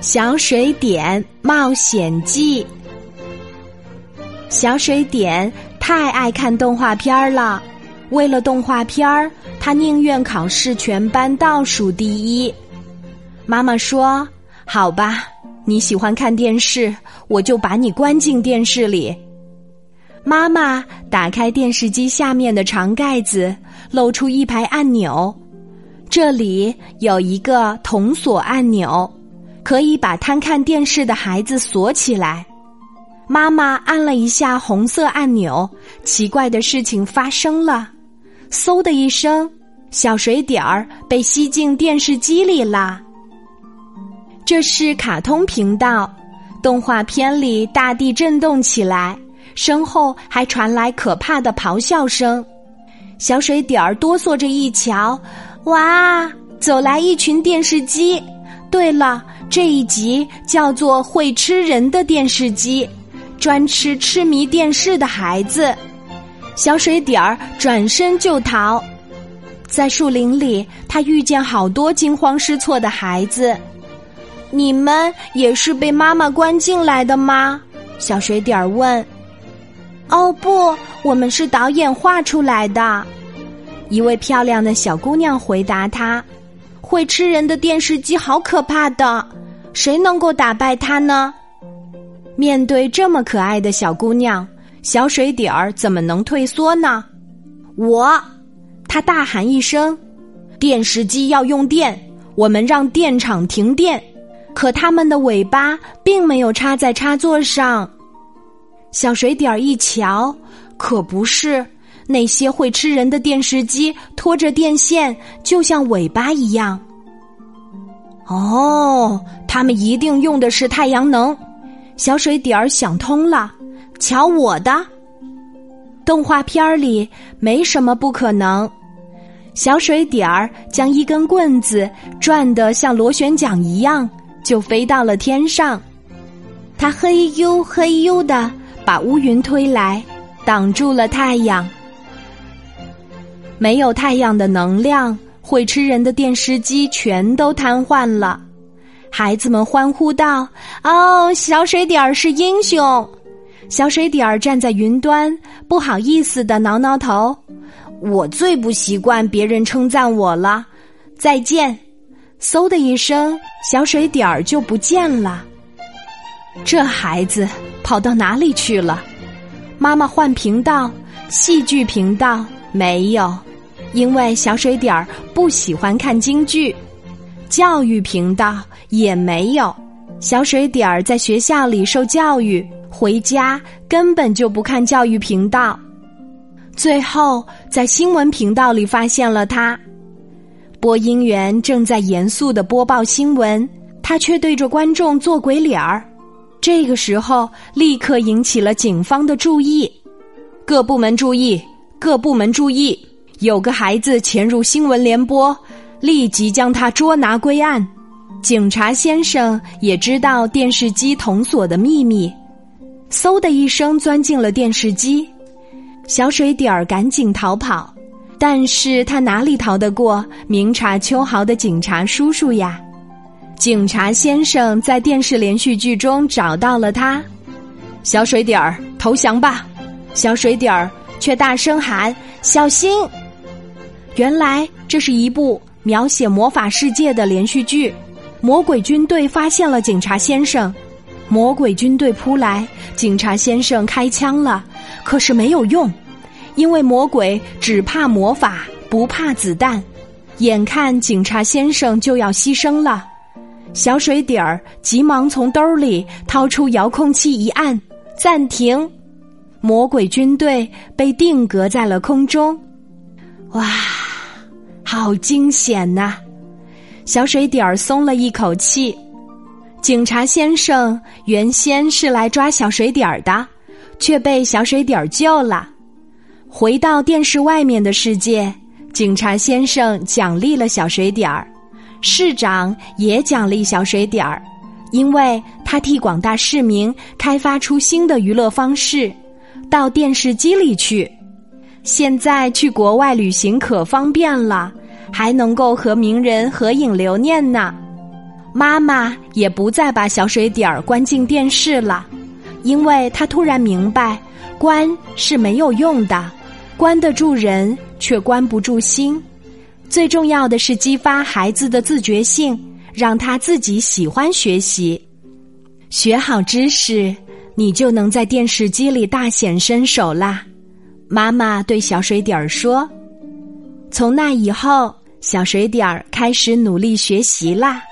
小水点冒险记》。小水点太爱看动画片儿了，为了动画片儿，他宁愿考试全班倒数第一。妈妈说：“好吧，你喜欢看电视，我就把你关进电视里。”妈妈打开电视机下面的长盖子，露出一排按钮，这里有一个铜锁按钮，可以把贪看电视的孩子锁起来。妈妈按了一下红色按钮，奇怪的事情发生了，嗖的一声，小水点儿被吸进电视机里啦。这是卡通频道，动画片里大地震动起来，身后还传来可怕的咆哮声。小水点儿哆嗦着一瞧，哇，走来一群电视机。对了，这一集叫做《会吃人的电视机》。专吃痴迷电视的孩子，小水点儿转身就逃。在树林里，他遇见好多惊慌失措的孩子。你们也是被妈妈关进来的吗？小水点儿问。哦不，我们是导演画出来的。一位漂亮的小姑娘回答他：“会吃人的电视机好可怕的，谁能够打败它呢？”面对这么可爱的小姑娘，小水点儿怎么能退缩呢？我，他大喊一声：“电视机要用电，我们让电厂停电。”可他们的尾巴并没有插在插座上。小水点儿一瞧，可不是，那些会吃人的电视机拖着电线，就像尾巴一样。哦，他们一定用的是太阳能。小水点儿想通了，瞧我的！动画片儿里没什么不可能。小水点儿将一根棍子转得像螺旋桨一样，就飞到了天上。它嘿呦嘿呦的把乌云推来，挡住了太阳。没有太阳的能量，会吃人的电视机全都瘫痪了。孩子们欢呼道：“哦，小水点儿是英雄！”小水点儿站在云端，不好意思的挠挠头：“我最不习惯别人称赞我了。”再见！嗖的一声，小水点儿就不见了。这孩子跑到哪里去了？妈妈换频道，戏剧频道没有，因为小水点儿不喜欢看京剧。教育频道也没有，小水点儿在学校里受教育，回家根本就不看教育频道。最后在新闻频道里发现了他，播音员正在严肃的播报新闻，他却对着观众做鬼脸儿。这个时候立刻引起了警方的注意，各部门注意，各部门注意，有个孩子潜入新闻联播。立即将他捉拿归案。警察先生也知道电视机铜锁的秘密，嗖的一声钻进了电视机。小水点儿赶紧逃跑，但是他哪里逃得过明察秋毫的警察叔叔呀？警察先生在电视连续剧中找到了他，小水点儿投降吧！小水点儿却大声喊：“小心！”原来这是一部。描写魔法世界的连续剧，魔鬼军队发现了警察先生，魔鬼军队扑来，警察先生开枪了，可是没有用，因为魔鬼只怕魔法，不怕子弹。眼看警察先生就要牺牲了，小水底儿急忙从兜里掏出遥控器一按，暂停，魔鬼军队被定格在了空中。哇！好惊险呐！小水点儿松了一口气。警察先生原先是来抓小水点儿的，却被小水点儿救了。回到电视外面的世界，警察先生奖励了小水点儿，市长也奖励小水点儿，因为他替广大市民开发出新的娱乐方式，到电视机里去。现在去国外旅行可方便了。还能够和名人合影留念呢。妈妈也不再把小水点儿关进电视了，因为她突然明白，关是没有用的，关得住人却关不住心。最重要的是激发孩子的自觉性，让他自己喜欢学习，学好知识，你就能在电视机里大显身手啦。妈妈对小水点儿说：“从那以后，小水点儿开始努力学习啦。”